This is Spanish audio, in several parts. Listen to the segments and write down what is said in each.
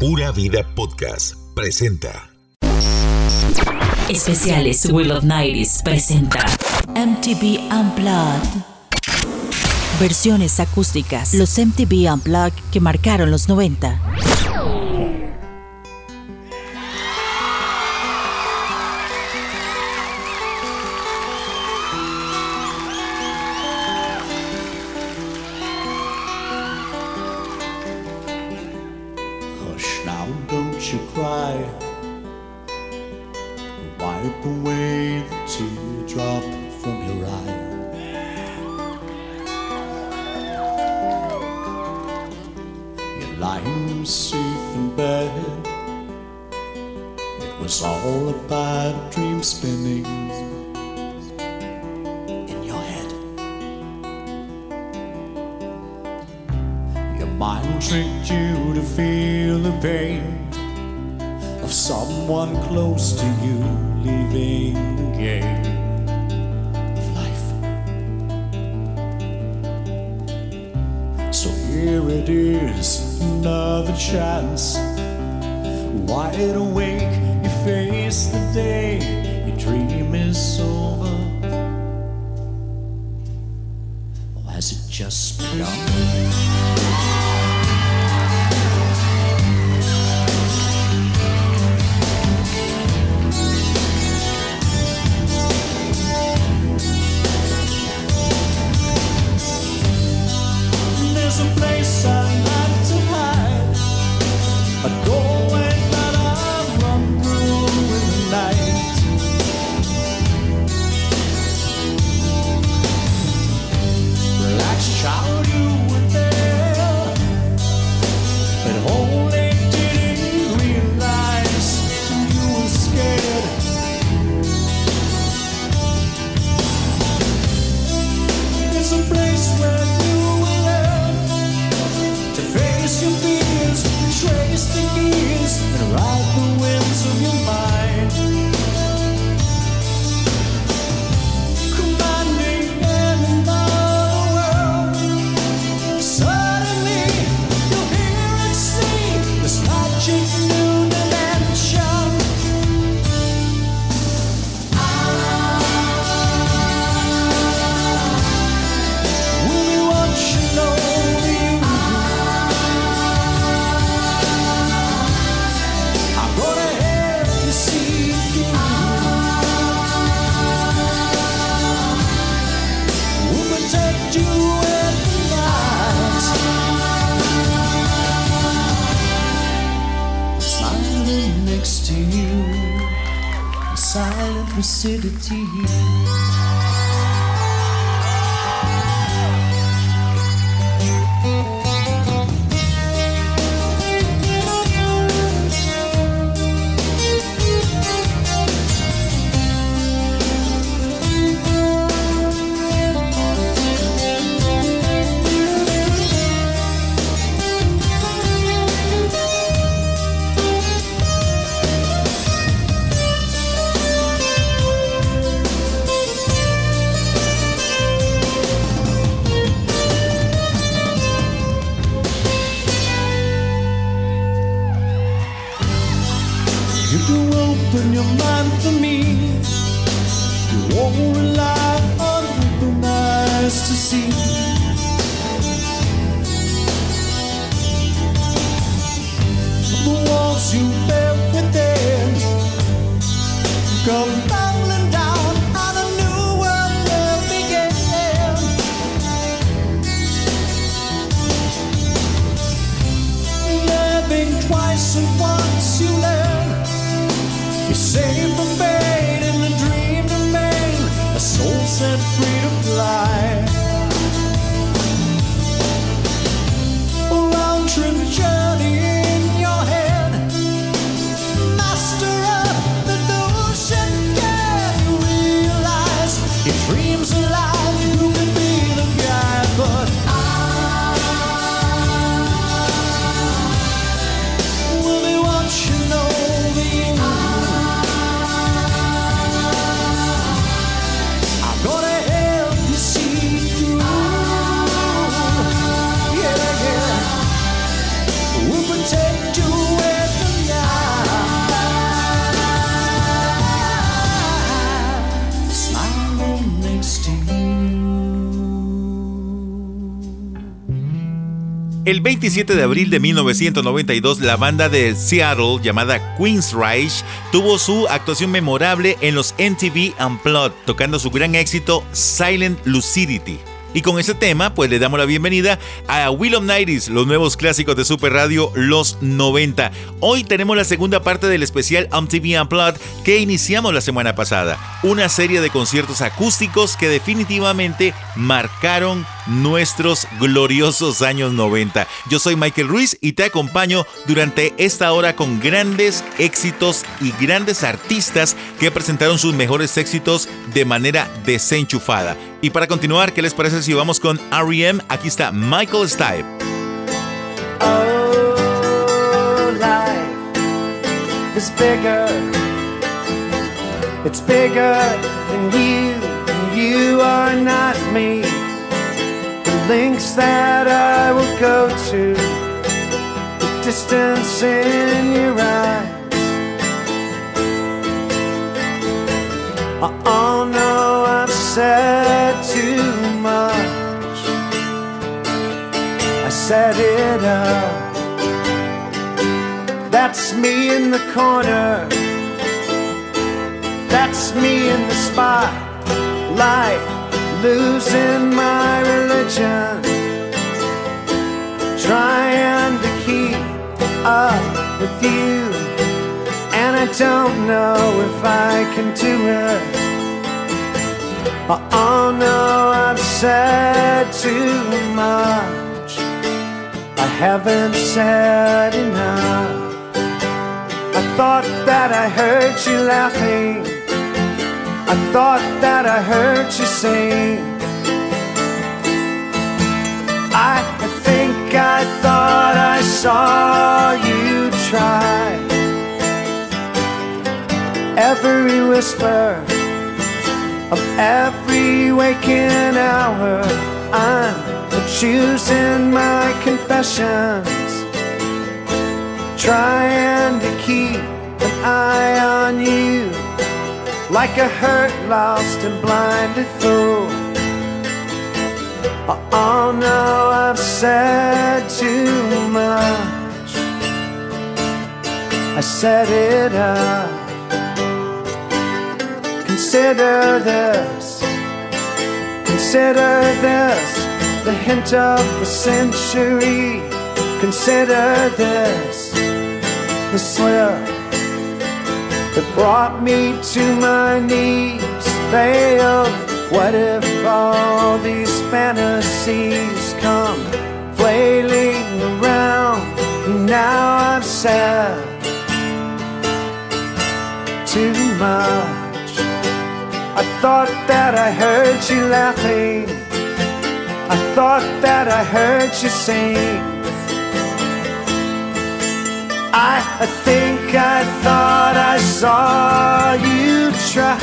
Pura Vida Podcast presenta. Especiales Will of Nights presenta MTV Unplugged. Versiones acústicas, los MTV Unplugged que marcaron los 90. El 27 de abril de 1992, la banda de Seattle llamada Queensryche tuvo su actuación memorable en los MTV Unplugged, tocando su gran éxito Silent Lucidity. Y con ese tema, pues le damos la bienvenida a Will of Nighties, los nuevos clásicos de Super Radio Los 90. Hoy tenemos la segunda parte del especial MTV Unplugged que iniciamos la semana pasada. Una serie de conciertos acústicos que definitivamente marcaron nuestros gloriosos años 90. Yo soy Michael Ruiz y te acompaño durante esta hora con grandes éxitos y grandes artistas que presentaron sus mejores éxitos de manera desenchufada. Y para continuar, ¿qué les parece si vamos con REM? Aquí está Michael Stipe. Oh, bigger. It's bigger than you, and you are not me. Links that I will go to, the distance in your eyes. Oh no, I've said too much. I set it up. That's me in the corner. That's me in the spotlight, losing my religion. Trying to keep up with you. And I don't know if I can do it. Oh no, I've said too much. I haven't said enough. I thought that I heard you laughing. I thought that I heard you sing. I think I thought I saw you try. Every whisper of every waking hour, I'm choosing my confessions, trying to keep an eye on you, like a hurt, lost, and blinded fool. Oh no, I've said too much. I set it up. Consider this, consider this, the hint of the century. Consider this, the slip that brought me to my knees. Failed. What if all these fantasies come flailing around? Now I've said too much. I thought that I heard you laughing. I thought that I heard you sing. I think I thought I saw you try.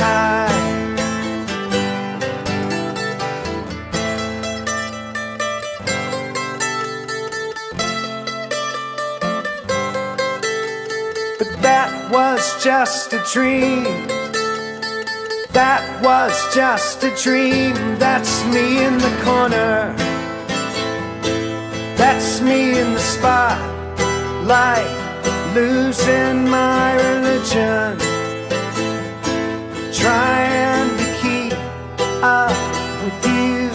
But that was just a dream. That was just a dream. That's me in the corner. That's me in the spotlight, losing my religion. Trying to keep up with you.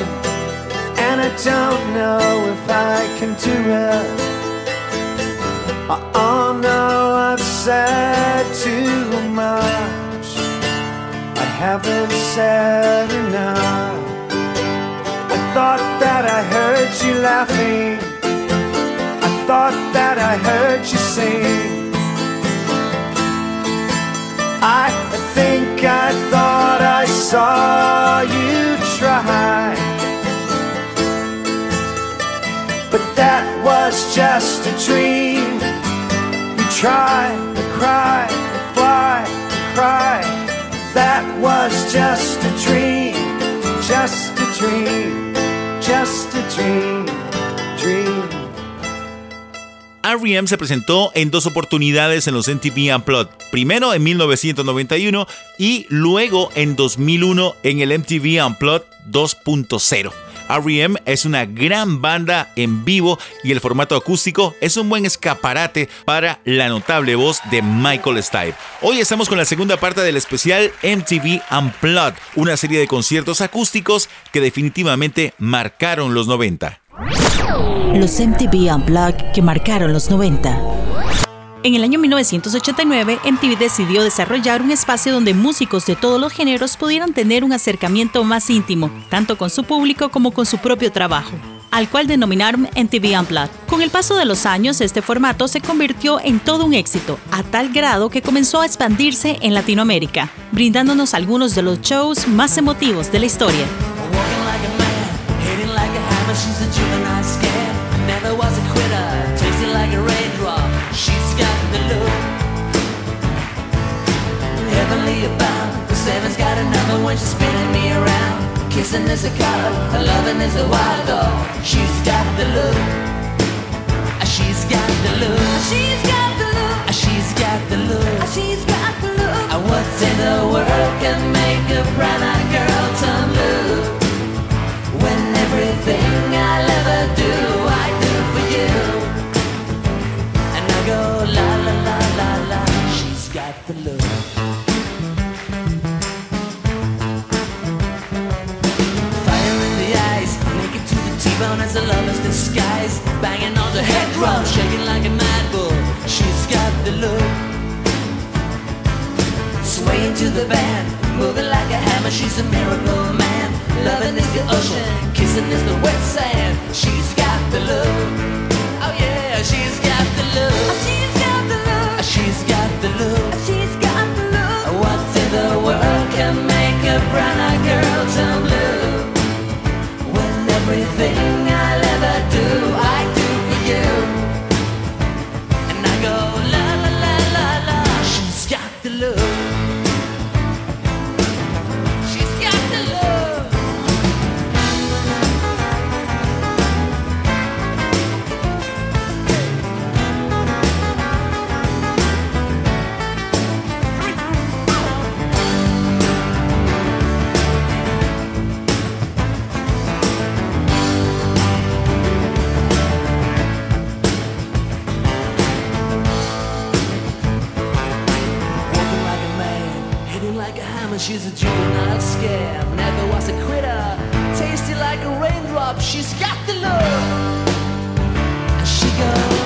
And I don't know if I can do it. Oh no, I've said too much. I haven't said enough. I thought that I heard you laughing. Thought that I heard you sing. I think I thought I saw you try. But that was just a dream. You try to cry, fly, to cry. That was just a dream, just a dream, just a dream. R.E.M. se presentó en dos oportunidades en los MTV Unplugged, primero en 1991 y luego en 2001 en el MTV Unplugged 2.0. REM es una gran banda en vivo y el formato acústico es un buen escaparate para la notable voz de Michael Stipe. Hoy estamos con la segunda parte del especial MTV Unplugged, una serie de conciertos acústicos que definitivamente marcaron los 90. Los MTV Unplugged que marcaron los 90. En el año 1989, MTV decidió desarrollar un espacio donde músicos de todos los géneros pudieran tener un acercamiento más íntimo, tanto con su público como con su propio trabajo al cual denominaron MTV Unplugged. Con el paso de los años, este formato se convirtió en todo un éxito, a tal grado que comenzó a expandirse en Latinoamérica, brindándonos algunos de los shows más emotivos de la historia. Kissing is a color, loving is a wild dog. She's got the look. Ah, she's got the look. Ah, she's got the look. Ah, she's got the look. She's got the. What's in the world can make a brown-eyed disguise Banging on the head drum, shaking like a mad bull She's got the look. Swaying to the band, moving like a hammer She's a miracle man. Loving is the ocean, kissing is the wet sand. She's got the look. Oh yeah, she's got the look. Oh, she's got the look. Oh, she's got the look. Oh, she's got the look. What in the world can make a brown-eyed girl turn blue? When everything like a hammer. She's a juvenile scam. Never was a quitter. Tasty like a raindrop. She's got the look. And she goes.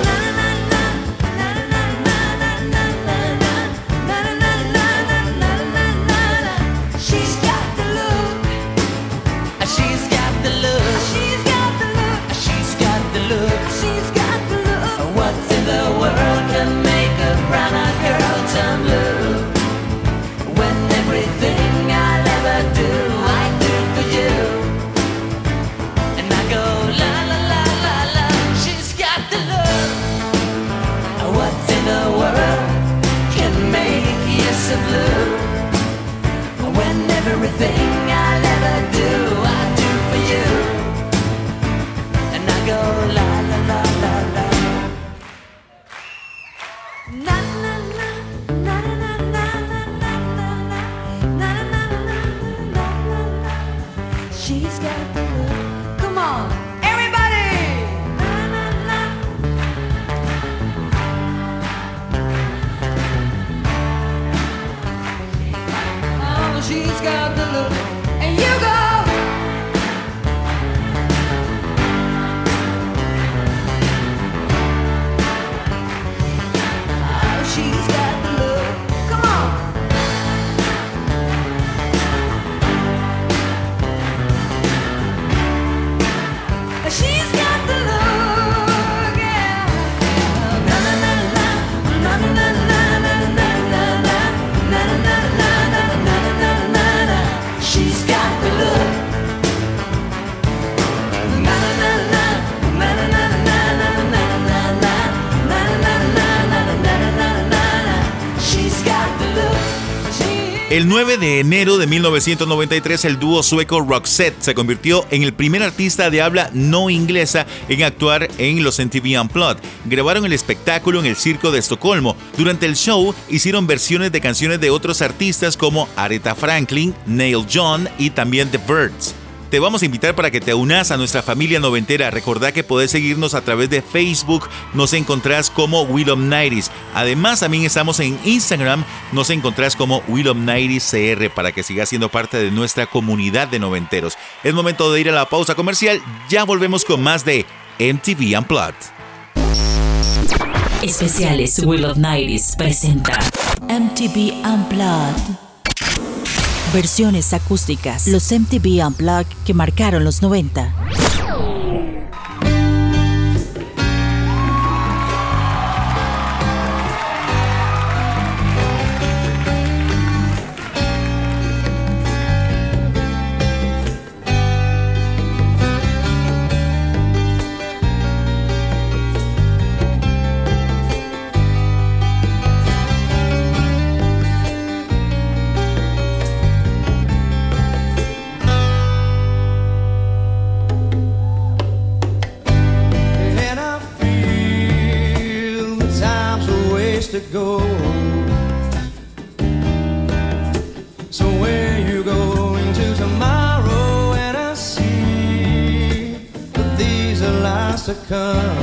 El 9 de enero de 1993, el dúo sueco Roxette se convirtió en el primer artista de habla no inglesa en actuar en los MTV Unplugged. Grabaron el espectáculo en el Circo de Estocolmo. Durante el show hicieron versiones de canciones de otros artistas como Aretha Franklin, Neil John y también The Birds. Te vamos a invitar para que te unas a nuestra familia noventera. Recordá que podés seguirnos a través de Facebook, nos encontrás como Willom Nighties. Además, también estamos en Instagram, nos encontrás como Willom Nighties CR para que sigas siendo parte de nuestra comunidad de noventeros. Es momento de ir a la pausa comercial, ya volvemos con más de MTV Unplugged. Especiales Will of presenta MTV Unplugged. Versiones acústicas. Los MTV Unplugged que marcaron los 90. come.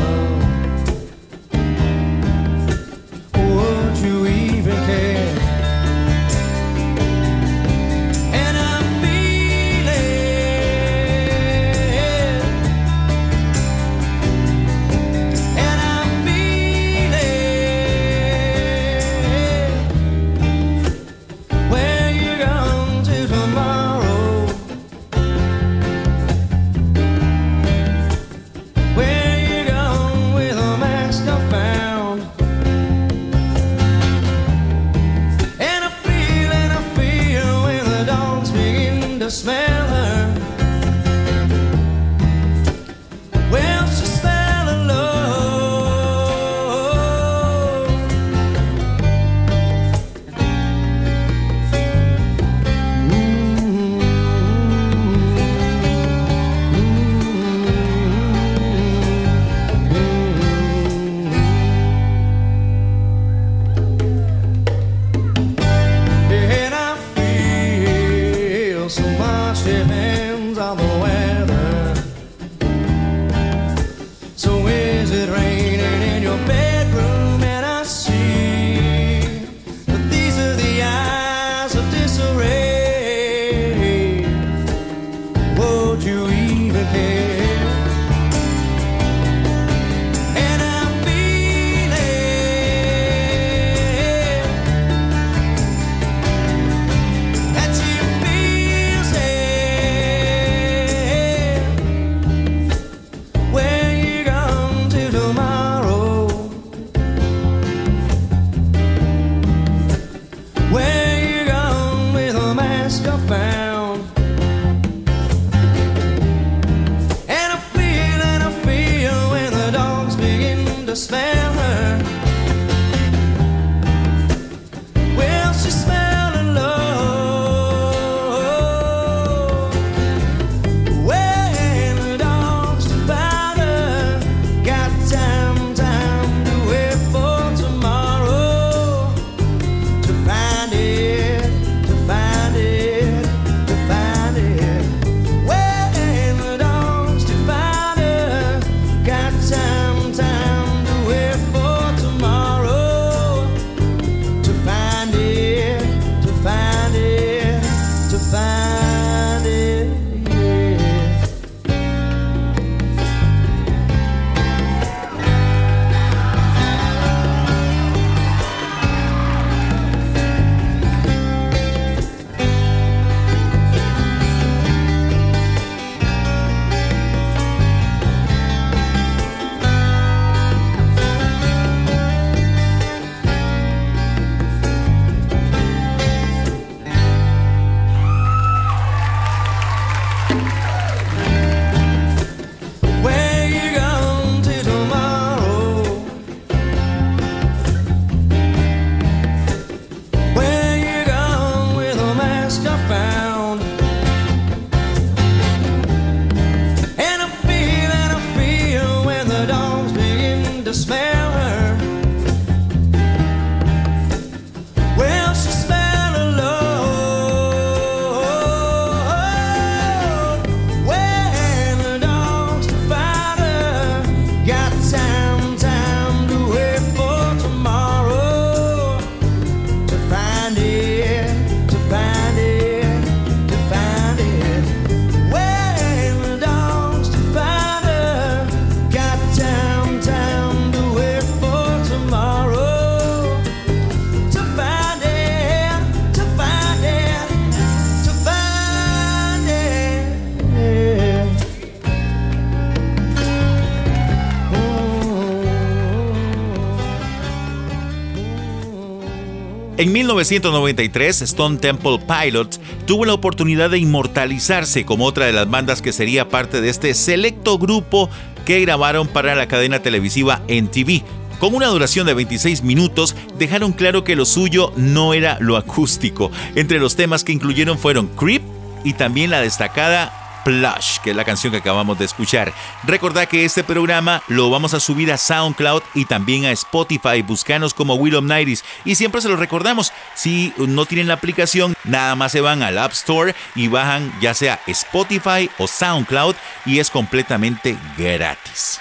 En 1993, Stone Temple Pilots tuvo la oportunidad de inmortalizarse como otra de las bandas que sería parte de este selecto grupo que grabaron para la cadena televisiva NTV. Con una duración de 26 minutos, dejaron claro que lo suyo no era lo acústico. Entre los temas que incluyeron fueron Creep y también la destacada Plush, que es la canción que acabamos de escuchar. Recordad que este programa lo vamos a subir a SoundCloud y también a Spotify. Buscanos como Will of Nighties. Y siempre se lo recordamos, si no tienen la aplicación, nada más se van al App Store y bajan ya sea Spotify o SoundCloud y es completamente gratis.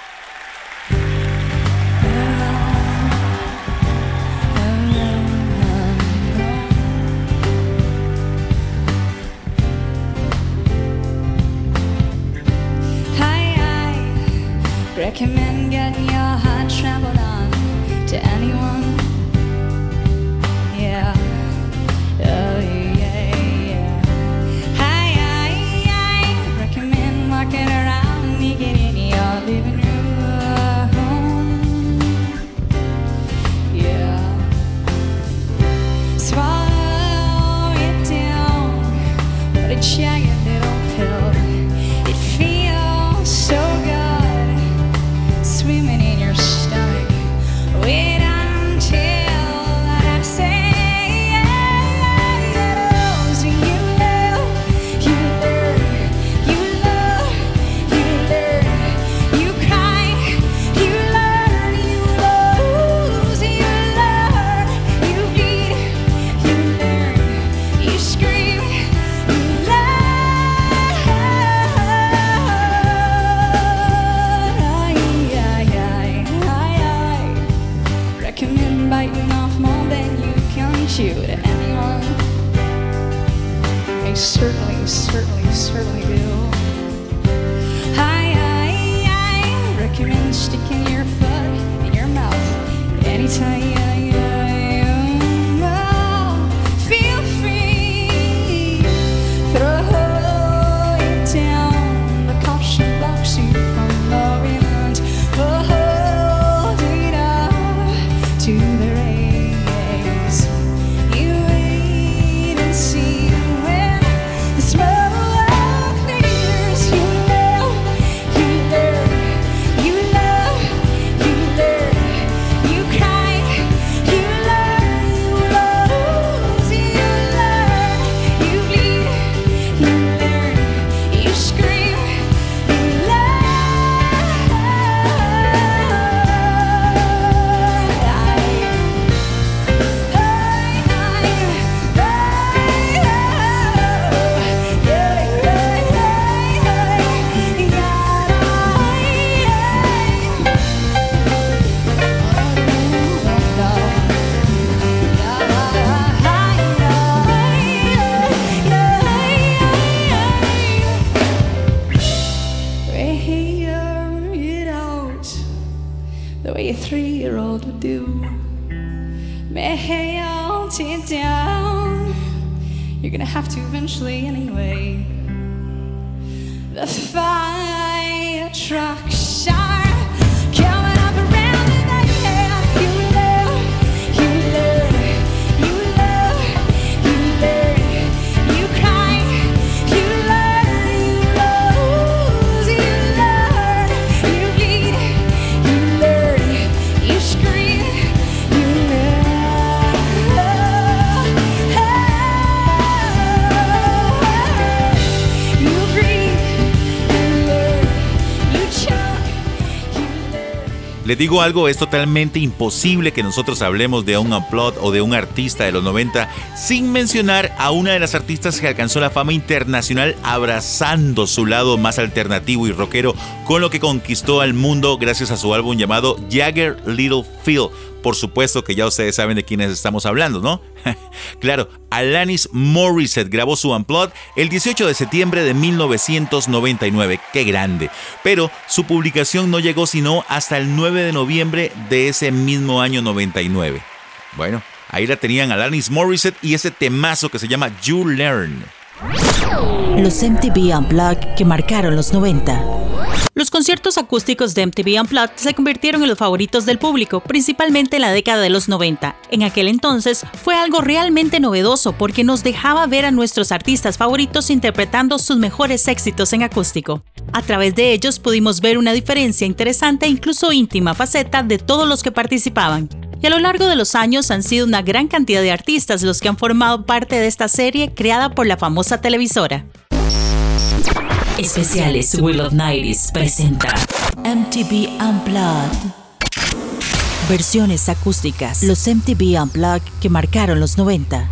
Three-year-old would do. Melt it down. You're gonna have to eventually anyway. The fire trucks Les digo algo, es totalmente imposible que nosotros hablemos de un upload o de un artista de los 90 sin mencionar a una de las artistas que alcanzó la fama internacional abrazando su lado más alternativo y rockero con lo que conquistó al mundo gracias a su álbum llamado Jagger Little Phil por supuesto que ya ustedes saben de quiénes estamos hablando, ¿no? claro, Alanis Morissette grabó su Unplugged el 18 de septiembre de 1999. ¡Qué grande! Pero su publicación no llegó sino hasta el 9 de noviembre de ese mismo año 99. Bueno, ahí la tenían Alanis Morissette y ese temazo que se llama You Learn. Los MTV Unplugged que marcaron los 90. Los conciertos acústicos de MTV Unplugged se convirtieron en los favoritos del público, principalmente en la década de los 90. En aquel entonces fue algo realmente novedoso porque nos dejaba ver a nuestros artistas favoritos interpretando sus mejores éxitos en acústico. A través de ellos pudimos ver una diferencia interesante e incluso íntima faceta de todos los que participaban. Y a lo largo de los años han sido una gran cantidad de artistas los que han formado parte de esta serie creada por la famosa televisora. Especiales Will of Nights presenta MTV Unplugged. Versiones acústicas. Los MTV Unplugged que marcaron los 90.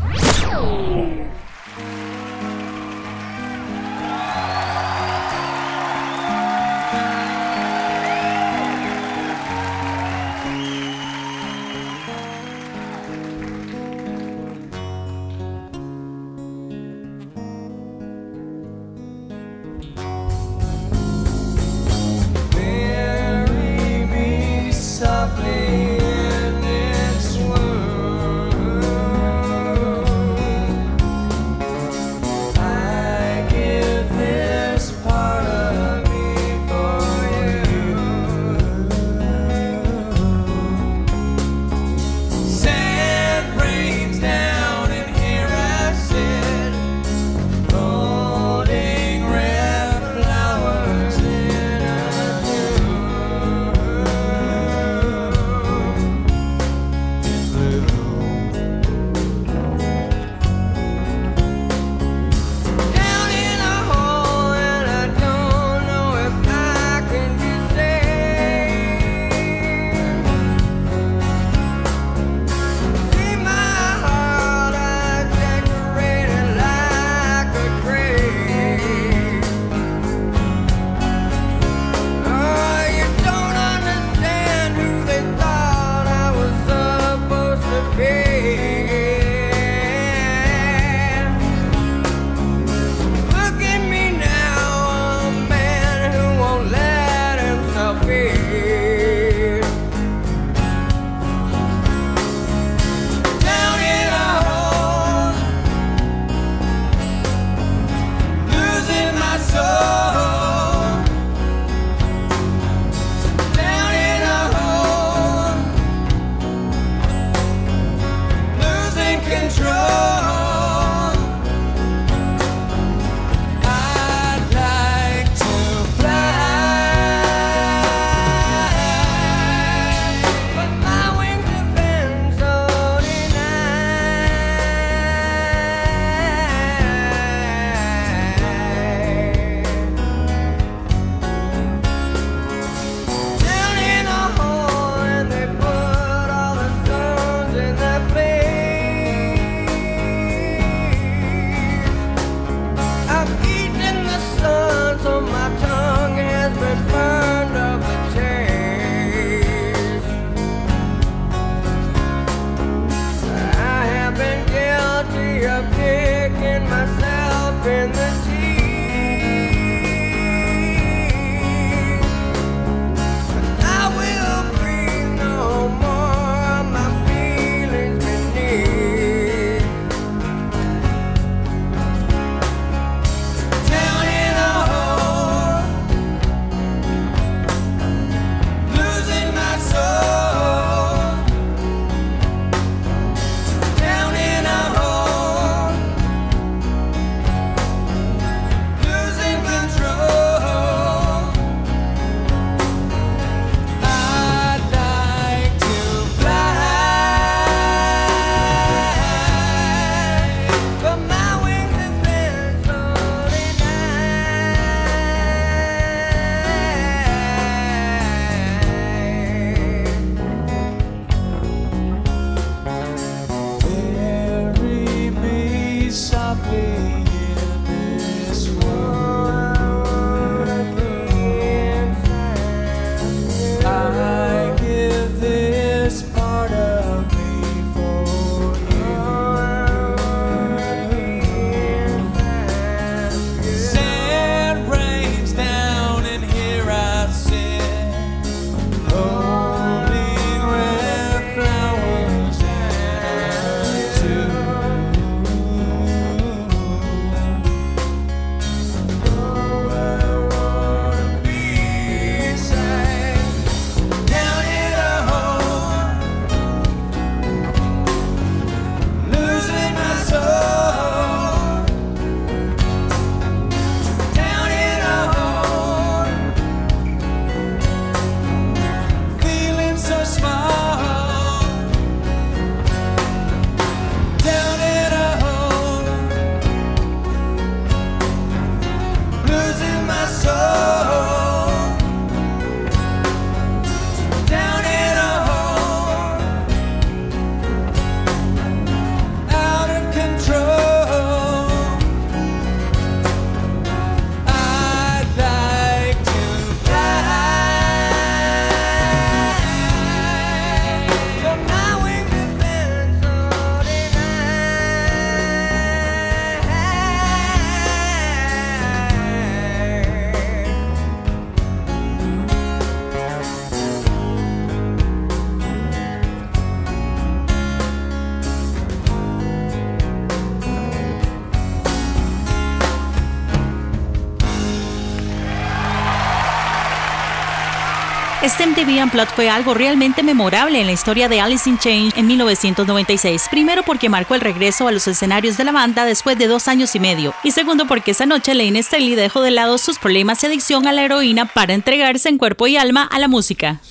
Este MTV Unplugged fue algo realmente memorable en la historia de Alice in Chains en 1996. Primero porque marcó el regreso a los escenarios de la banda después de dos años y medio. Y segundo porque esa noche Lane Staley dejó de lado sus problemas y adicción a la heroína para entregarse en cuerpo y alma a la música.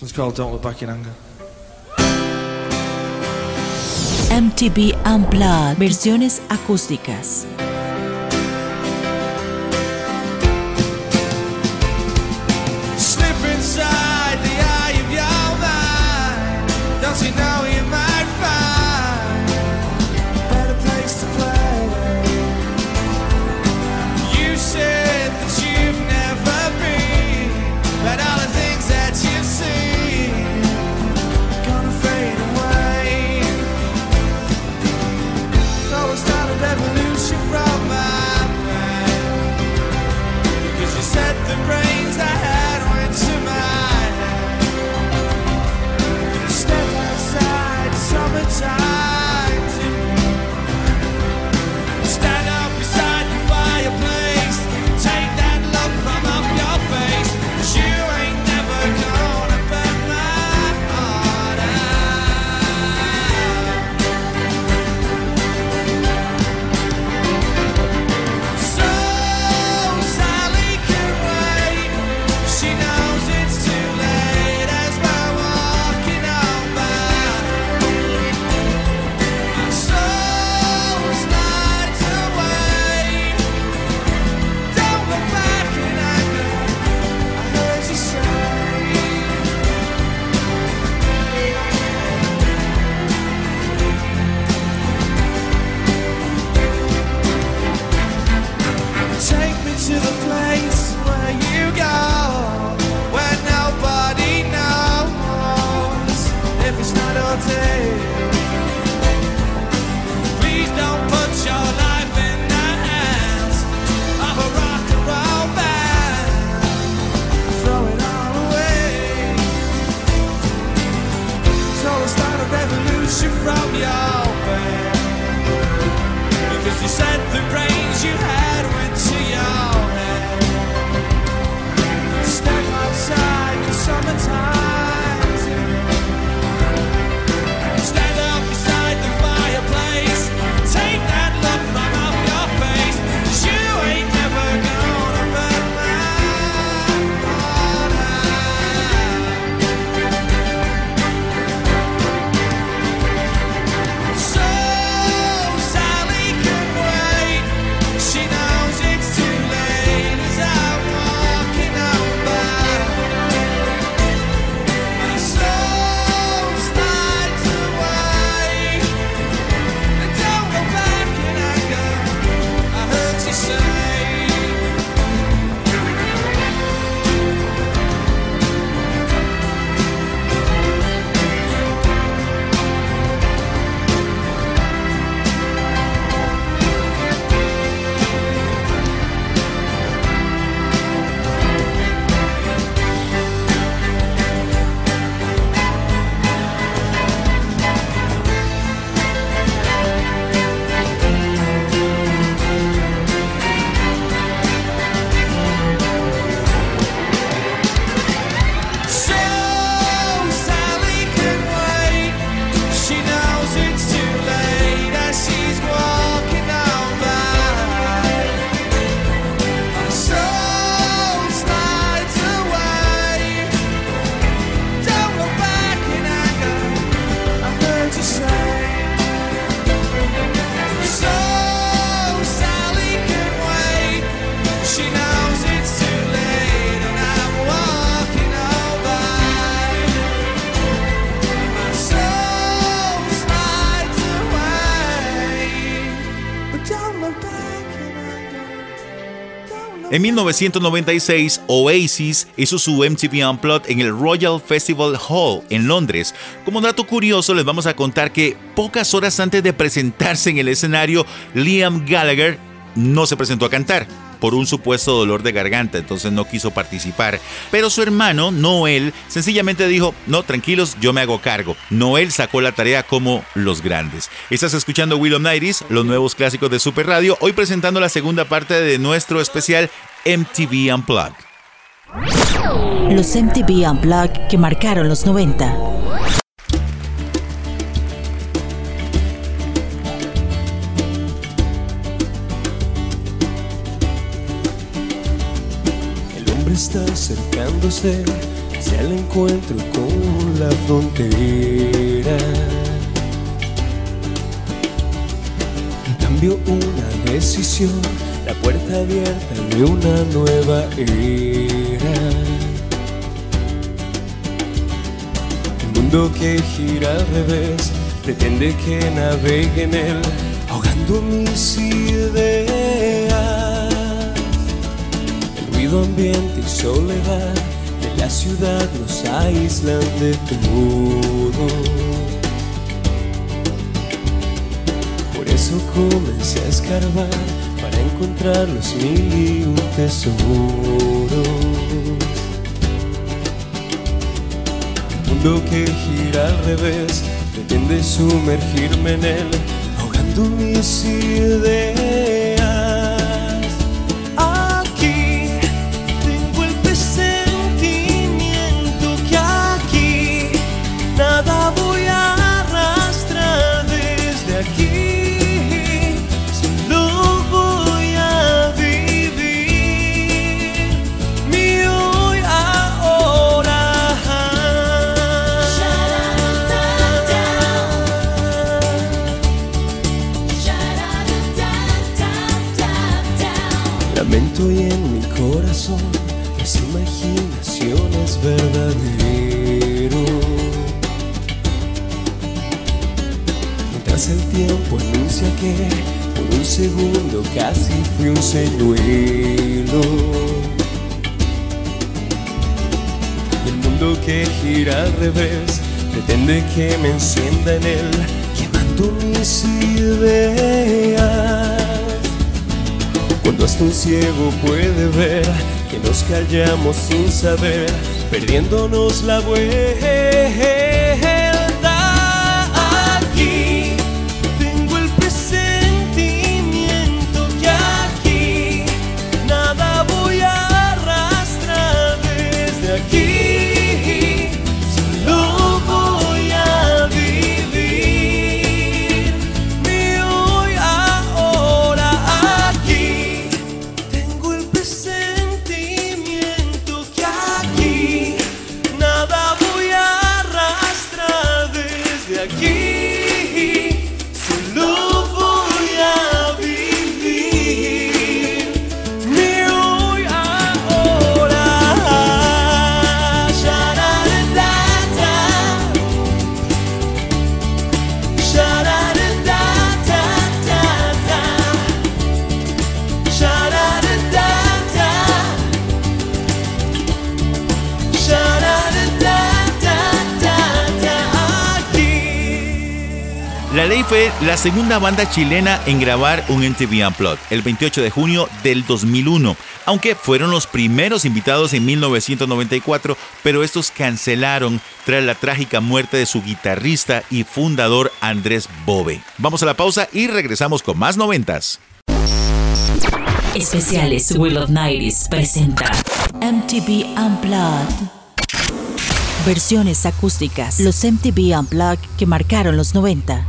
MTV Unplugged, versiones acústicas. En 1996, Oasis hizo su MTV Unplugged en el Royal Festival Hall en Londres. Como dato curioso, les vamos a contar que pocas horas antes de presentarse en el escenario, Liam Gallagher no se presentó a cantar por un supuesto dolor de garganta, entonces no quiso participar. Pero su hermano, Noel, sencillamente dijo, no, tranquilos, yo me hago cargo. Noel sacó la tarea como los grandes. Estás escuchando Willow Nighties, los nuevos clásicos de Super Radio, hoy presentando la segunda parte de nuestro especial MTV Unplugged. Los MTV Unplugged que marcaron los 90. Está acercándose hacia el encuentro con la frontera. Cambio una decisión, la puerta abierta de una nueva era. El mundo que gira al revés pretende que navegue en él, ahogando mis ideas. Ambiente y soledad de la ciudad nos aíslan de todo. Por eso comencé a escarbar para encontrar los mil y un tesoros. El mundo que gira al revés pretende sumergirme en él, ahogando mis ideas. Lamento y en mi corazón las imaginaciones verdadero. Mientras el tiempo anuncia que por un segundo casi fui un señuelo. Y el mundo que gira al revés pretende que me encienda en él, quemando mis ideas. Cuando hasta un ciego puede ver que nos callamos sin saber, perdiéndonos la vuelta. La Ley fue la segunda banda chilena en grabar un MTV Unplugged el 28 de junio del 2001, aunque fueron los primeros invitados en 1994, pero estos cancelaron tras la trágica muerte de su guitarrista y fundador Andrés Bove. Vamos a la pausa y regresamos con más noventas. Especiales Will of Nights presenta MTV Unplugged. Versiones acústicas. Los MTV Unplugged que marcaron los 90.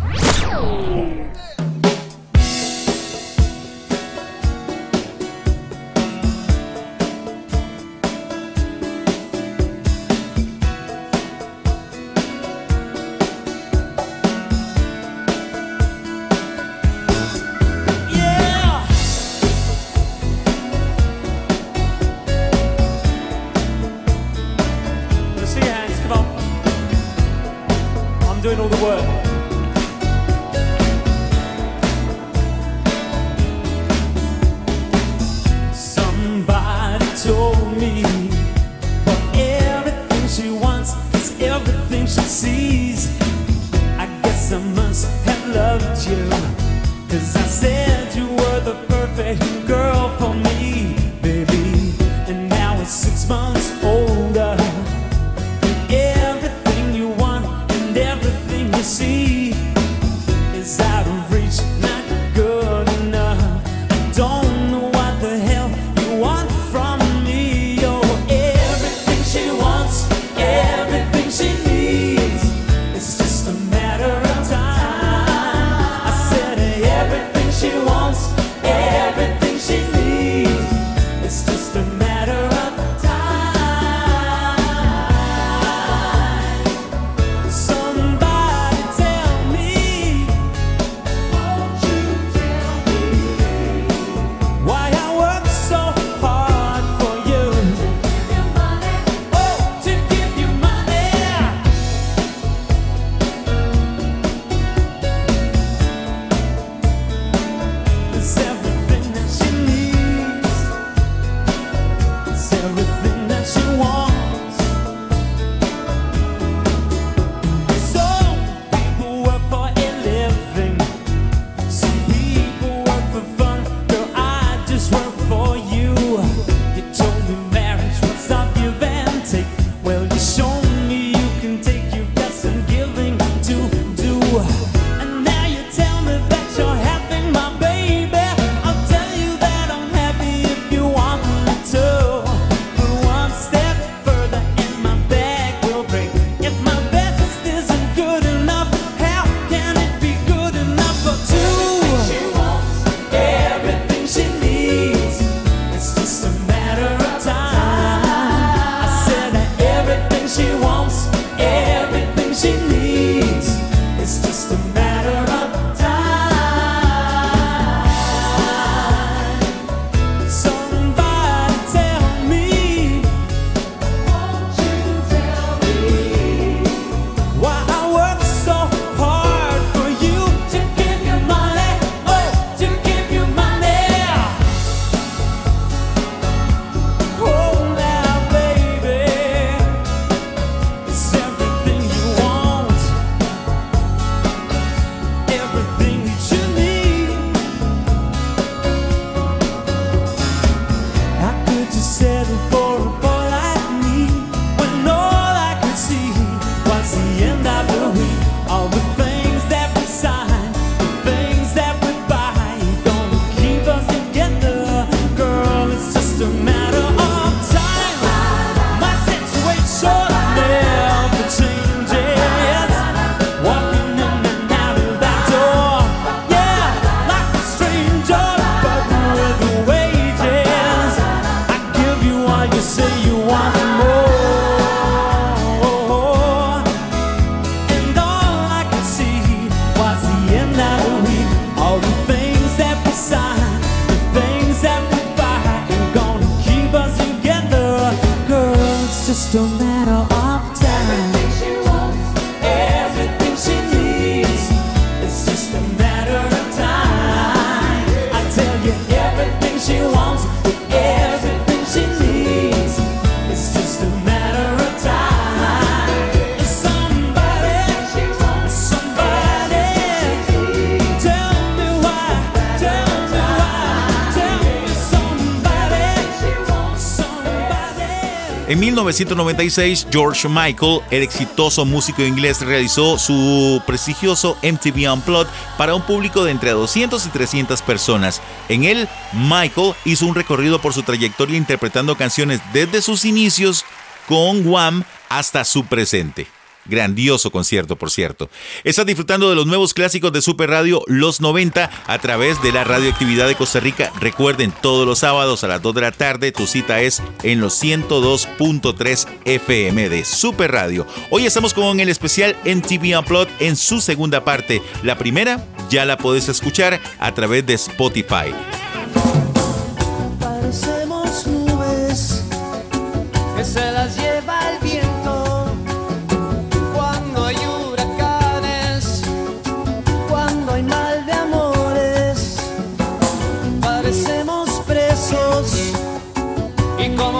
1996, George Michael, el exitoso músico inglés, realizó su prestigioso MTV Unplugged para un público de entre 200 y 300 personas. En él, Michael hizo un recorrido por su trayectoria interpretando canciones desde sus inicios con Wham hasta su presente. Grandioso concierto, por cierto. Estás disfrutando de los nuevos clásicos de Super Radio Los 90 a través de la radioactividad de Costa Rica. Recuerden, todos los sábados a las 2 de la tarde, tu cita es en los 102.3 FM de Super Radio. Hoy estamos con el especial MTV Unplugged en su segunda parte. La primera ya la puedes escuchar a través de Spotify.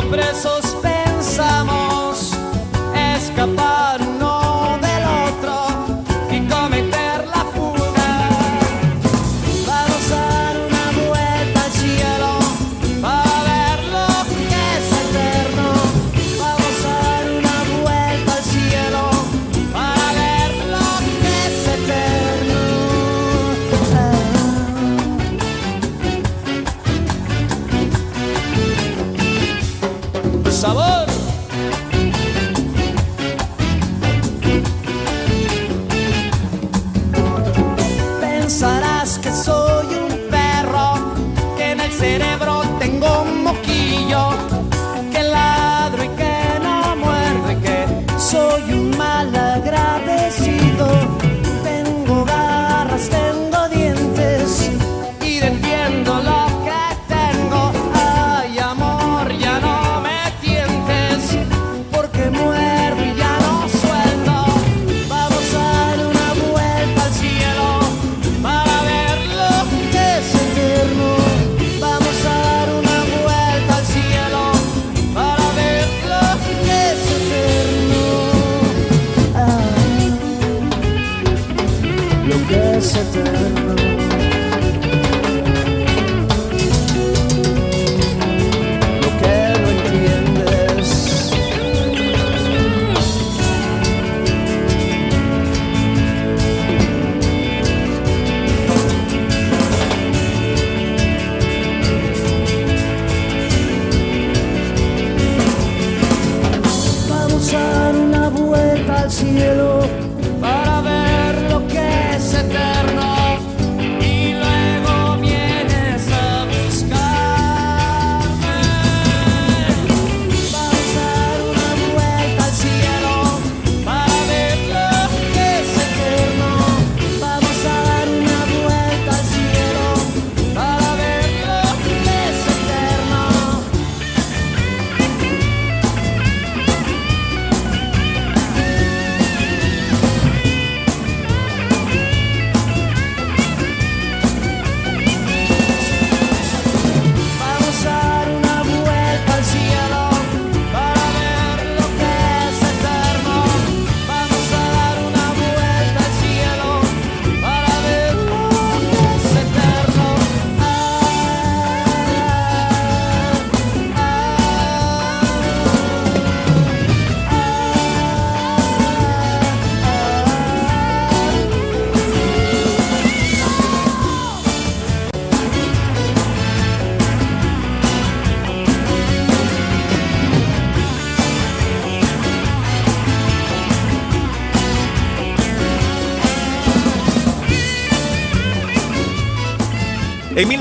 Y cielo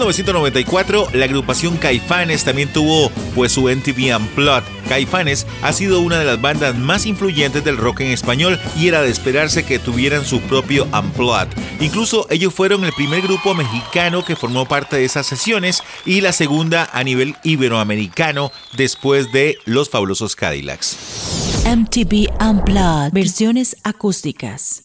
1994, la agrupación Caifanes también tuvo pues su MTV Unplugged. Caifanes ha sido una de las bandas más influyentes del rock en español y era de esperarse que tuvieran su propio Unplugged. Incluso ellos fueron el primer grupo mexicano que formó parte de esas sesiones y la segunda a nivel iberoamericano después de los fabulosos Cadillacs. MTV Unplugged. Versiones acústicas.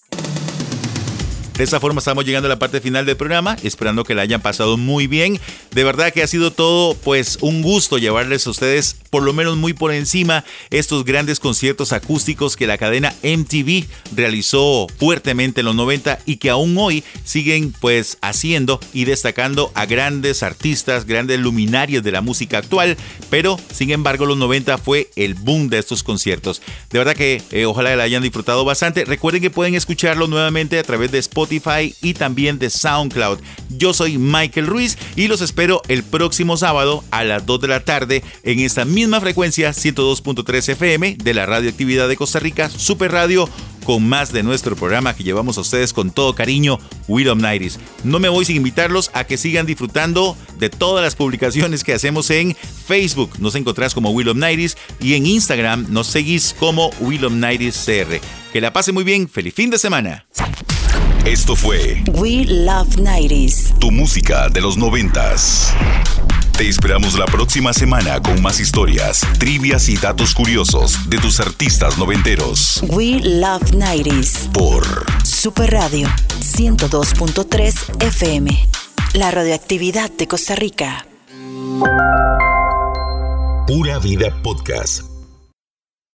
De esta forma estamos llegando a la parte final del programa, esperando que la hayan pasado muy bien. De verdad que ha sido todo pues un gusto llevarles a ustedes por lo menos muy por encima estos grandes conciertos acústicos que la cadena MTV realizó fuertemente en los 90 y que aún hoy siguen pues haciendo y destacando a grandes artistas, grandes luminarios de la música actual, pero sin embargo los 90 fue el boom de estos conciertos. De verdad que eh, ojalá la hayan disfrutado bastante. Recuerden que pueden escucharlo nuevamente a través de Spotify y también de SoundCloud. Yo soy Michael Ruiz y los espero el próximo sábado a las 2 de la tarde en esta misma frecuencia 102.3 FM de la Radioactividad de Costa Rica, Super Radio con más de nuestro programa que llevamos a ustedes con todo cariño, Will Nighties. No me voy sin invitarlos a que sigan disfrutando de todas las publicaciones que hacemos en Facebook. Nos encontrás como Will Nighties y en Instagram nos seguís como Will Nighties CR. Que la pase muy bien, feliz fin de semana. Esto fue We Love 90s. Tu música de los noventas. Te esperamos la próxima semana con más historias, trivias y datos curiosos de tus artistas noventeros. We Love 90s. Por Super Radio 102.3 FM. La radioactividad de Costa Rica. Pura Vida Podcast